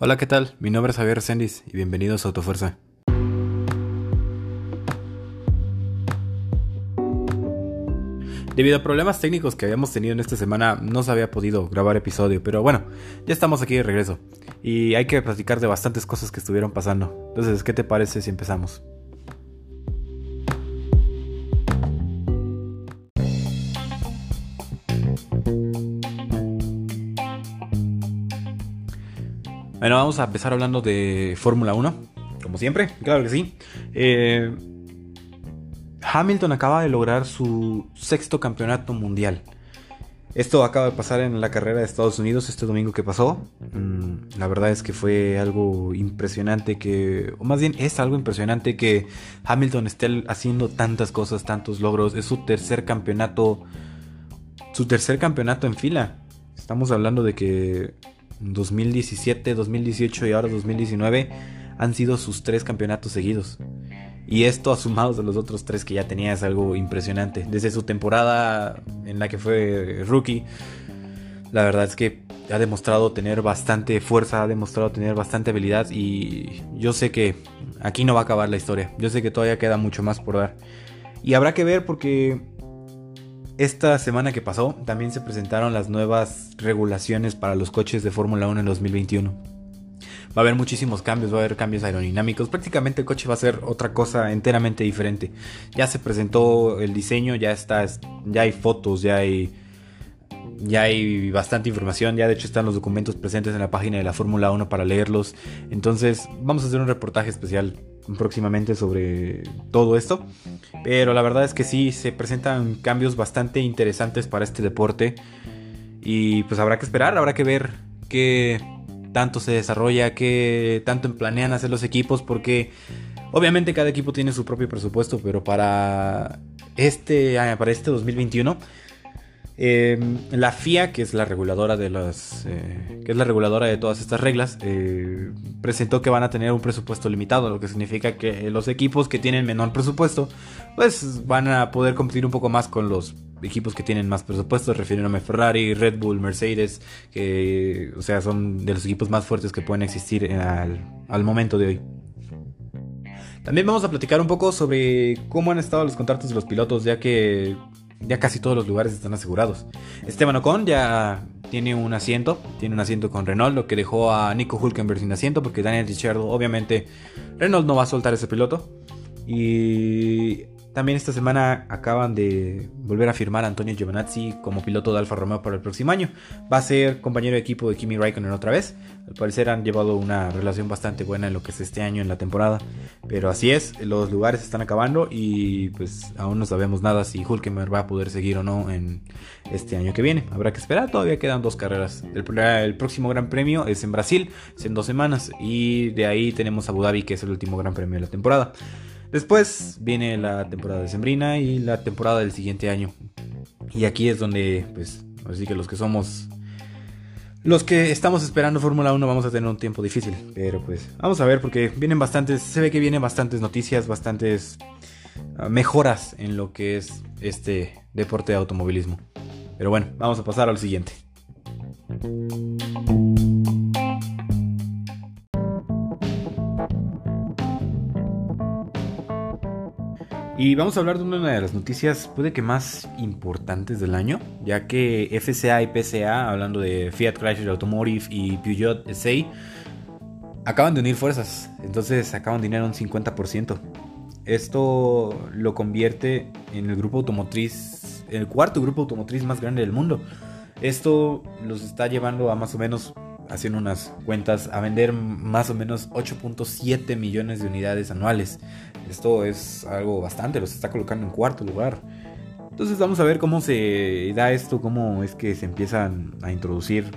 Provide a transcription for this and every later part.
Hola, ¿qué tal? Mi nombre es Javier Sendis y bienvenidos a Autofuerza. Debido a problemas técnicos que habíamos tenido en esta semana, no se había podido grabar episodio, pero bueno, ya estamos aquí de regreso. Y hay que platicar de bastantes cosas que estuvieron pasando. Entonces, ¿qué te parece si empezamos? Bueno, vamos a empezar hablando de Fórmula 1, como siempre, claro que sí. Eh, Hamilton acaba de lograr su sexto campeonato mundial. Esto acaba de pasar en la carrera de Estados Unidos este domingo que pasó. Mm, la verdad es que fue algo impresionante que, o más bien es algo impresionante que Hamilton esté haciendo tantas cosas, tantos logros. Es su tercer campeonato, su tercer campeonato en fila. Estamos hablando de que 2017, 2018 y ahora 2019 han sido sus tres campeonatos seguidos. Y esto sumados a los otros tres que ya tenía es algo impresionante. Desde su temporada en la que fue rookie, la verdad es que ha demostrado tener bastante fuerza, ha demostrado tener bastante habilidad y yo sé que aquí no va a acabar la historia. Yo sé que todavía queda mucho más por dar. Y habrá que ver porque esta semana que pasó también se presentaron las nuevas regulaciones para los coches de Fórmula 1 en 2021. Va a haber muchísimos cambios, va a haber cambios aerodinámicos. Prácticamente el coche va a ser otra cosa enteramente diferente. Ya se presentó el diseño, ya está, ya hay fotos, ya hay, ya hay bastante información. Ya de hecho están los documentos presentes en la página de la Fórmula 1 para leerlos. Entonces vamos a hacer un reportaje especial próximamente sobre todo esto. Pero la verdad es que sí, se presentan cambios bastante interesantes para este deporte. Y pues habrá que esperar, habrá que ver qué tanto se desarrolla, qué tanto planean hacer los equipos, porque obviamente cada equipo tiene su propio presupuesto, pero para este, para este 2021 Em, la FIA, que es la reguladora de las, eh, que es la reguladora de todas estas reglas, eh, presentó que van a tener un presupuesto limitado, lo que significa que los equipos que tienen menor presupuesto, pues van a poder competir un poco más con los equipos que tienen más presupuesto, refiriéndome a Ferrari, Red Bull, Mercedes, que, o sea, son de los equipos más fuertes que pueden existir al, al momento de hoy. También vamos a platicar un poco sobre cómo han estado los contratos de los pilotos, ya que ya casi todos los lugares están asegurados. Esteban Ocon ya tiene un asiento, tiene un asiento con Renault, lo que dejó a Nico Hulkenberg sin asiento porque Daniel Ricciardo, obviamente, Renault no va a soltar ese piloto. Y también esta semana acaban de volver a firmar a Antonio Giovinazzi como piloto de Alfa Romeo para el próximo año. Va a ser compañero de equipo de Kimi Raikkonen otra vez. Al parecer han llevado una relación bastante buena en lo que es este año en la temporada. Pero así es, los lugares están acabando y pues aún no sabemos nada si Hulkenberg va a poder seguir o no en este año que viene. Habrá que esperar, todavía quedan dos carreras. El, el próximo Gran Premio es en Brasil, es en dos semanas. Y de ahí tenemos Abu Dhabi, que es el último Gran Premio de la temporada. Después viene la temporada de Sembrina y la temporada del siguiente año. Y aquí es donde, pues, así que los que somos. Los que estamos esperando Fórmula 1 vamos a tener un tiempo difícil. Pero pues, vamos a ver porque vienen bastantes. Se ve que vienen bastantes noticias, bastantes ah, mejoras en lo que es este deporte de automovilismo. Pero bueno, vamos a pasar al siguiente. Y vamos a hablar de una de las noticias, puede que más importantes del año, ya que FCA y PCA, hablando de Fiat Chrysler Automotive y Peugeot SA, acaban de unir fuerzas, entonces acaban de unir un 50%. Esto lo convierte en el grupo automotriz, el cuarto grupo automotriz más grande del mundo. Esto los está llevando a más o menos haciendo unas cuentas, a vender más o menos 8.7 millones de unidades anuales. Esto es algo bastante, los está colocando en cuarto lugar. Entonces vamos a ver cómo se da esto, cómo es que se empiezan a introducir.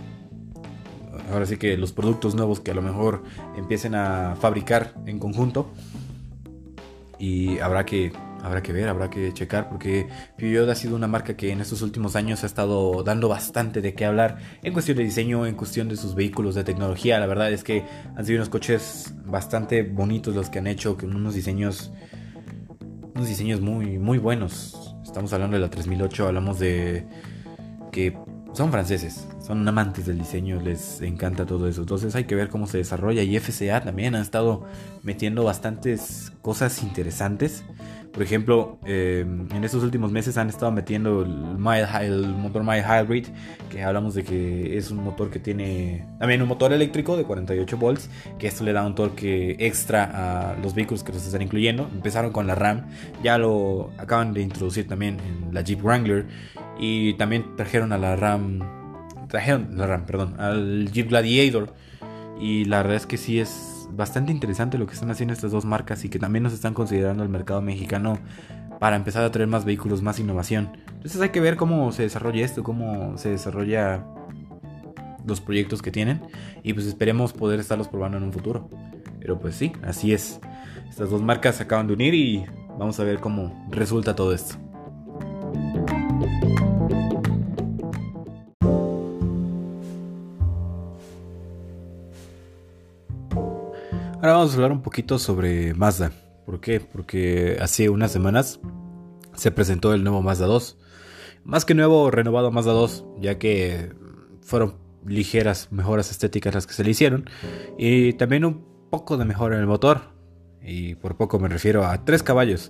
Ahora sí que los productos nuevos que a lo mejor empiecen a fabricar en conjunto. Y habrá que habrá que ver, habrá que checar, porque Peugeot ha sido una marca que en estos últimos años ha estado dando bastante de qué hablar en cuestión de diseño, en cuestión de sus vehículos de tecnología. La verdad es que han sido unos coches bastante bonitos los que han hecho, con unos diseños, unos diseños muy, muy buenos. Estamos hablando de la 3008, hablamos de que son franceses, son amantes del diseño, les encanta todo eso. Entonces hay que ver cómo se desarrolla. Y FCA también ha estado metiendo bastantes cosas interesantes. Por ejemplo, em, en estos últimos meses han estado metiendo el, motor Mild Hybrid, que hablamos de que es un motor que tiene también un motor eléctrico de 48 volts, que esto le da un torque extra a los vehículos que se están incluyendo. Empezaron con la RAM, ya lo acaban de introducir también en la Jeep Wrangler y también trajeron a la RAM, trajeron la RAM, perdón, al Jeep Gladiator. Y la verdad es que sí es bastante interesante lo que están haciendo estas dos marcas y que también nos están considerando el mercado mexicano para empezar a traer más vehículos, más innovación. Entonces hay que ver cómo se desarrolla esto, cómo se desarrolla los proyectos que tienen y pues esperemos poder estarlos probando en un futuro. Pero pues sí, así es. Estas dos marcas se acaban de unir y vamos a ver cómo resulta todo esto. Vamos a hablar un poquito sobre Mazda. ¿Por qué? Porque hace unas semanas se presentó el nuevo Mazda 2. Más que nuevo, renovado Mazda 2, ya que fueron ligeras mejoras estéticas las que se le hicieron. Y también un poco de mejora en el motor. Y por poco me refiero a 3 caballos.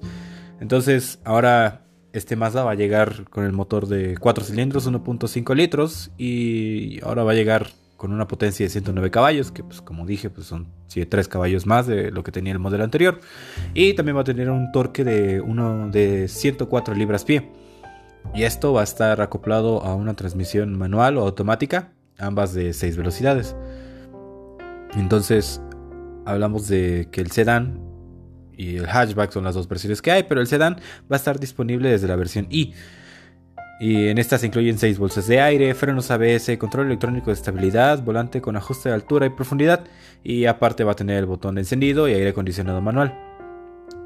Entonces ahora este Mazda va a llegar con el motor de 4 cilindros, 1.5 litros. Y ahora va a llegar con una potencia de 109 caballos, que pues como dije, pues son 3 caballos más de lo que tenía el modelo anterior. Y también va a tener un torque de, uno de 104 libras pie. Y esto va a estar acoplado a una transmisión manual o automática, ambas de 6 velocidades. Entonces, hablamos de que el sedán y el hatchback son las dos versiones que hay, pero el sedán va a estar disponible desde la versión I. Y en estas se incluyen 6 bolsas de aire, frenos ABS, control electrónico de estabilidad, volante con ajuste de altura y profundidad y aparte va a tener el botón de encendido y aire acondicionado manual.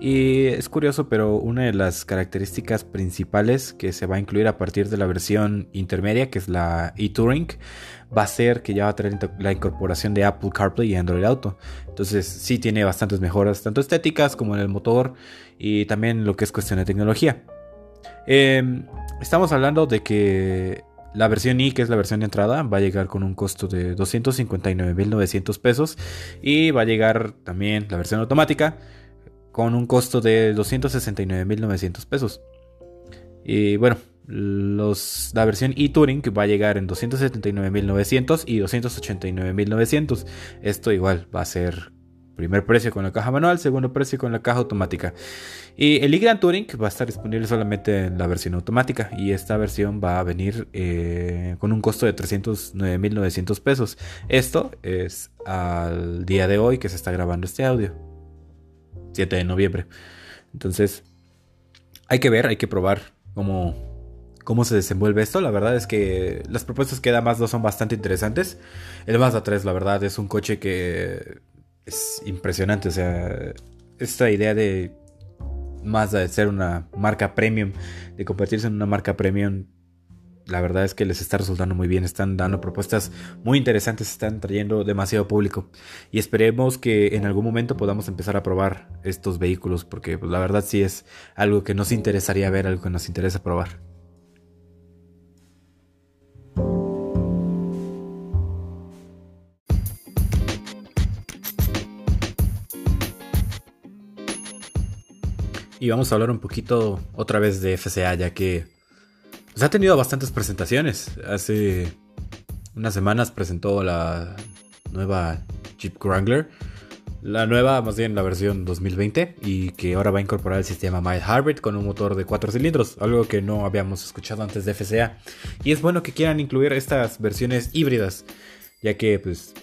Y es curioso, pero una de las características principales que se va a incluir a partir de la versión intermedia, que es la e-Touring, va a ser que ya va a tener la incorporación de Apple CarPlay y Android Auto. Entonces sí tiene bastantes mejoras, tanto estéticas como en el motor y también lo que es cuestión de tecnología. Eh, Estamos hablando de que la versión I, que es la versión de entrada, va a llegar con un costo de 259.900 pesos. Y va a llegar también la versión automática con un costo de 269.900 pesos. Y bueno, los, la versión e-Touring va a llegar en 279.900 y 289.900. Esto igual va a ser Primer precio con la caja manual, segundo precio con la caja automática. Y el e Touring va a estar disponible solamente en la versión automática y esta versión va a venir eh, con un costo de 309.900 pesos. Esto es al día de hoy que se está grabando este audio. 7 de noviembre. Entonces, hay que ver, hay que probar cómo, cómo se desenvuelve esto. La verdad es que las propuestas que da Mazda son bastante interesantes. El Mazda 3, la verdad, es un coche que es impresionante. O sea, esta idea de Mazda de ser una marca premium, de convertirse en una marca premium, la verdad es que les está resultando muy bien. Están dando propuestas muy interesantes, están trayendo demasiado público. Y esperemos que en algún momento podamos empezar a probar estos vehículos, porque pues, la verdad sí es algo que nos interesaría ver, algo que nos interesa probar. Y vamos a hablar un poquito otra vez de FCA, ya que pues, ha tenido bastantes presentaciones. Hace unas semanas presentó la nueva Jeep Wrangler. La nueva, más bien la versión 2020, y que ahora va a incorporar el sistema Mild Hybrid con un motor de 4 cilindros, algo que no habíamos escuchado antes de FCA. Y es bueno que quieran incluir estas versiones híbridas, ya que pues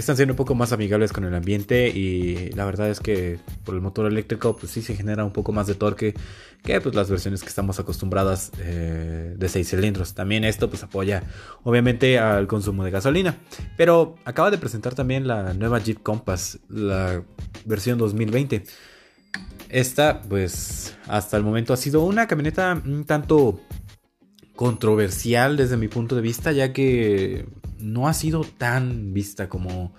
están siendo un poco más amigables con el ambiente y la verdad es que por el motor eléctrico pues sí se genera un poco más de torque que pues las versiones que estamos acostumbradas eh, de 6 cilindros. También esto pues apoya obviamente al consumo de gasolina. Pero acaba de presentar también la nueva Jeep Compass, la versión 2020. Esta pues hasta el momento ha sido una camioneta un tanto controversial desde mi punto de vista ya que no ha sido tan vista como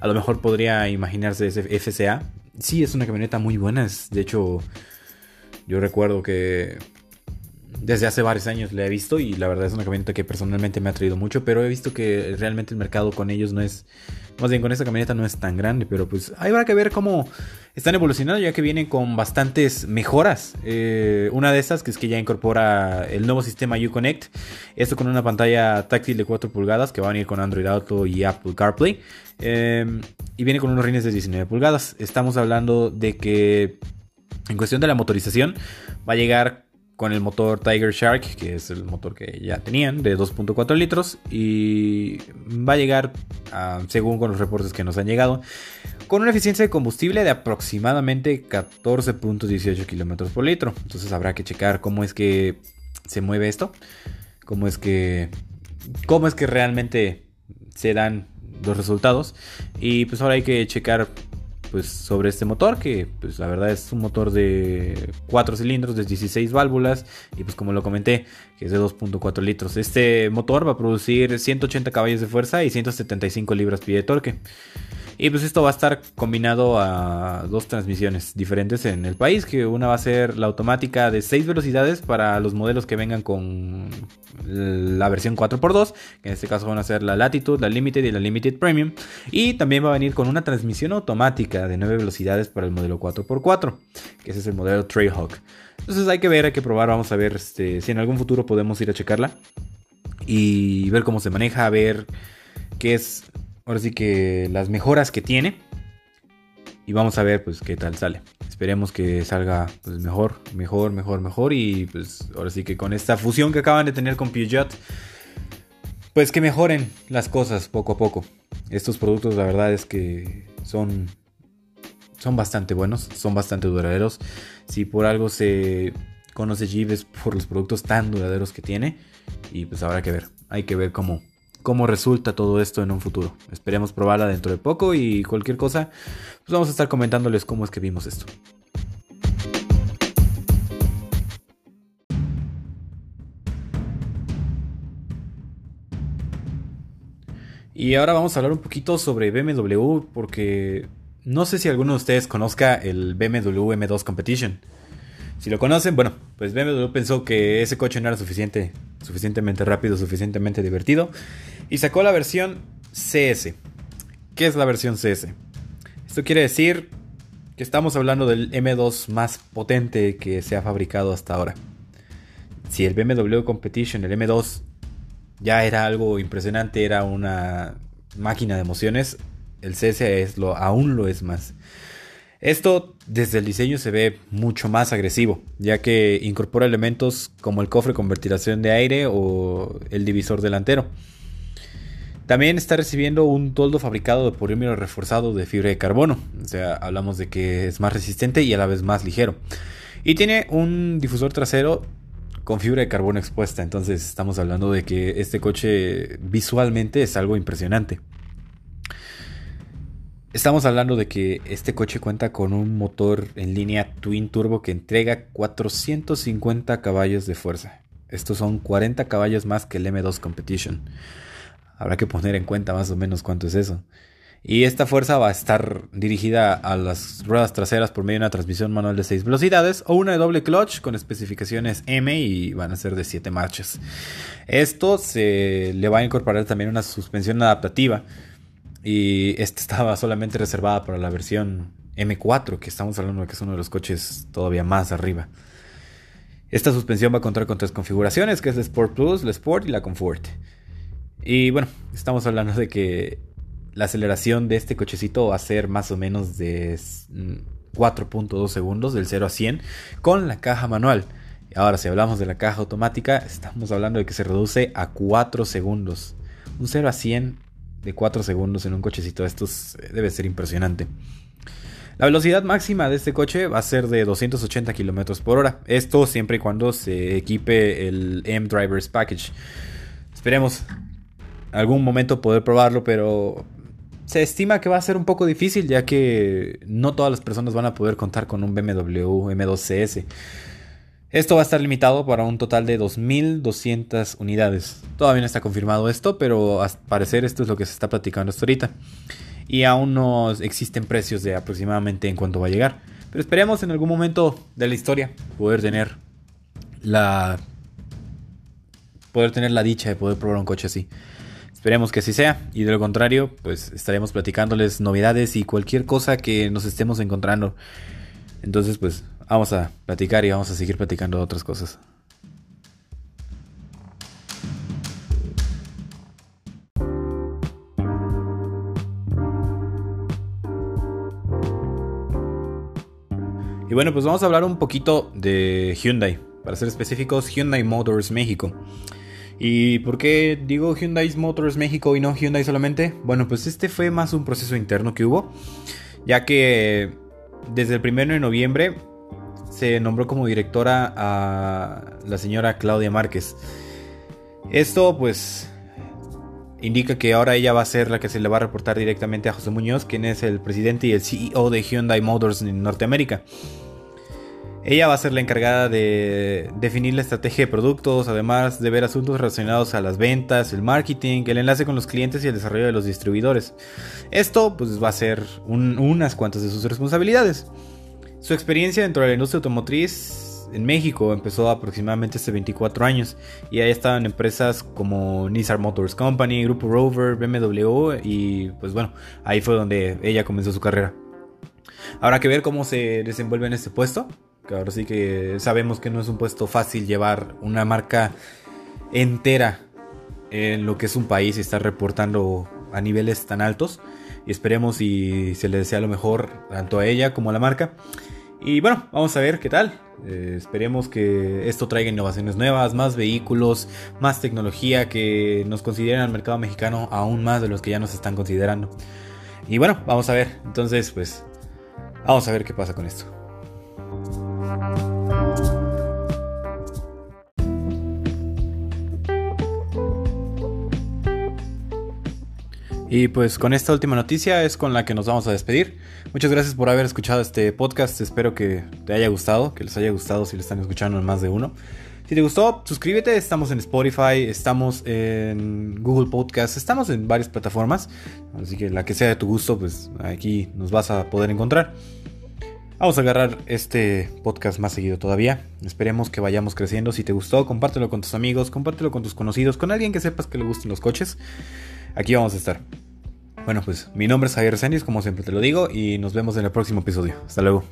a lo mejor podría imaginarse FCA. Sí, es una camioneta muy buena. de hecho, yo recuerdo que desde hace varios años la he visto y la verdad es una camioneta que personalmente me ha traído mucho, pero he visto que realmente el mercado con ellos no es, más bien con esta camioneta no es tan grande, pero pues ahí habrá que ver cómo están evolucionando ya que vienen con bastantes mejoras. Eh, una de estas que es que ya incorpora el nuevo sistema Uconnect, esto con una pantalla táctil de 4 pulgadas que va a venir con Android Auto y Apple CarPlay. Eh, y viene con unos rines de 19 pulgadas. Estamos hablando de que en cuestión de la motorización va a llegar con el motor Tiger Shark, que es el motor que ya tenían, de 2.4 litros. Y va a llegar, según con los reportes que nos han llegado, con una eficiencia de combustible de aproximadamente 14.18 kilómetros por litro. Entonces habrá que checar cómo es que se mueve esto, cómo es que, cómo es que realmente se dan los resultados. Y pues ahora hay que checar pues sobre este motor que pues la verdad es un motor de 4 cilindros de 16 válvulas y pues como lo comenté que es de 2.4 litros. Este motor va a producir 180 caballos de fuerza y 175 libras-pie de torque y pues esto va a estar combinado a dos transmisiones diferentes en el país, que una va a ser la automática de 6 velocidades para los modelos que vengan con la versión 4x2, que en este caso van a ser la Latitude, la Limited y la Limited Premium. Y también va a venir con una transmisión automática de 9 velocidades para el modelo 4x4, que ese es el modelo Trailhawk. Entonces hay que ver, hay que probar, vamos a ver este, si en algún futuro podemos ir a checarla y ver cómo se maneja, ver qué es ahora sí que las mejoras que tiene. Y vamos a ver pues qué tal sale. Esperemos que salga pues mejor, mejor, mejor, mejor. Y pues ahora sí que con esta fusión que acaban de tener con Peugeot, pues que mejoren las cosas poco a poco. Estos productos la verdad es que son, son bastante buenos, son bastante duraderos. Si por algo se conoce Jeep es por los productos tan duraderos que tiene. Y pues habrá que ver, hay que ver cómo, cómo resulta todo esto en un futuro. Esperemos probarla dentro de poco y cualquier cosa, pues vamos a estar comentándoles cómo es que vimos esto. Y ahora vamos a hablar un poquito sobre BMW porque no sé si alguno de ustedes conozca el BMW M2 Competition. Si lo conocen, bueno, pues BMW pensó que ese coche no era suficiente, suficientemente rápido, suficientemente divertido y sacó la versión CS. ¿Qué es la versión CS? Esto quiere decir que estamos hablando del M2 más potente que se ha fabricado hasta ahora. Si el BMW Competition, el M2, ya era algo impresionante, era una máquina de emociones, el CS es lo, aún lo es más. Esto desde el diseño se ve mucho más agresivo, ya que incorpora elementos como el cofre con ventilación de aire o el divisor delantero. También está recibiendo un toldo fabricado de polímero reforzado de fibra de carbono, o sea, hablamos de que es más resistente y a la vez más ligero. Y tiene un difusor trasero con fibra de carbono expuesta, entonces estamos hablando de que este coche visualmente es algo impresionante. Estamos hablando de que este coche cuenta con un motor en línea Twin Turbo que entrega 450 caballos de fuerza. Estos son 40 caballos más que el M2 Competition. Habrá que poner en cuenta más o menos cuánto es eso. Y esta fuerza va a estar dirigida a las ruedas traseras por medio de una transmisión manual de 6 velocidades o una de doble clutch con especificaciones M y van a ser de 7 marchas. Esto se le va a incorporar también una suspensión adaptativa y esta estaba solamente reservada para la versión M4, que estamos hablando de que es uno de los coches todavía más arriba. Esta suspensión va a contar con tres configuraciones, que es la Sport Plus, la Sport y la Comfort. Y bueno, estamos hablando de que la aceleración de este cochecito va a ser más o menos de 4.2 segundos del 0 a 100 con la caja manual. Ahora, si hablamos de la caja automática, estamos hablando de que se reduce a 4 segundos. Un 0 a 100 de 4 segundos en un cochecito de estos eh, debe ser impresionante. La velocidad máxima de este coche va a ser de 280 km por hora. Esto siempre y cuando se equipe el M Drivers Package. Esperemos algún momento poder probarlo, pero se estima que va a ser un poco difícil ya que no todas las personas van a poder contar con un BMW M2CS. Esto va a estar limitado para un total de 2.200 unidades. Todavía no está confirmado esto, pero al parecer esto es lo que se está platicando hasta ahorita. Y aún no existen precios de aproximadamente en cuánto va a llegar. Pero esperemos en algún momento de la historia poder tener la poder tener la dicha de poder probar un coche así. Esperemos que así sea y de lo contrario, pues estaremos platicándoles novedades y cualquier cosa que nos estemos encontrando. Entonces, pues vamos a platicar y vamos a seguir platicando otras cosas. Y bueno, pues vamos a hablar un poquito de Hyundai. Para ser específicos, Hyundai Motors México. ¿Y por qué digo Hyundai Motors México y no Hyundai solamente? Bueno, pues este fue más un proceso interno que hubo, ya que desde el 1 de noviembre se nombró como directora a la señora Claudia Márquez. Esto pues indica que ahora ella va a ser la que se le va a reportar directamente a José Muñoz, quien es el presidente y el CEO de Hyundai Motors en Norteamérica. Ella va a ser la encargada de definir la estrategia de productos, además de ver asuntos relacionados a las ventas, el marketing, el enlace con los clientes y el desarrollo de los distribuidores. Esto pues va a ser unas cuantas de sus responsabilidades. Su experiencia dentro de la industria automotriz en México empezó aproximadamente hace 24 años y ha estado en empresas como Nissan Motors Company, Grupo Rover, BMW y pues bueno, ahí fue donde ella comenzó su carrera. Habrá que ver cómo se desenvuelve en este puesto. Ahora sí que sabemos que no es un puesto fácil llevar una marca entera en lo que es un país y estar reportando a niveles tan altos. Y esperemos y se le desea lo mejor tanto a ella como a la marca. Y bueno, vamos a ver qué tal. Eh, esperemos que esto traiga innovaciones nuevas, más vehículos, más tecnología que nos consideren al mercado mexicano aún más de los que ya nos están considerando. Y bueno, vamos a ver. Entonces, pues, vamos a ver qué pasa con esto. Y pues con esta última noticia es con la que nos vamos a despedir. Muchas gracias por haber escuchado este podcast. Espero que te haya gustado, que les haya gustado si lo están escuchando en más de uno. Si te gustó, suscríbete. Estamos en Spotify, estamos en Google Podcast, estamos en varias plataformas. Así que la que sea de tu gusto, pues aquí nos vas a poder encontrar. Vamos a agarrar este podcast más seguido todavía. Esperemos que vayamos creciendo. Si te gustó, compártelo con tus amigos, compártelo con tus conocidos, con alguien que sepas que le gusten los coches. Aquí vamos a estar. Bueno, pues mi nombre es Javier Zenis, como siempre te lo digo, y nos vemos en el próximo episodio. Hasta luego.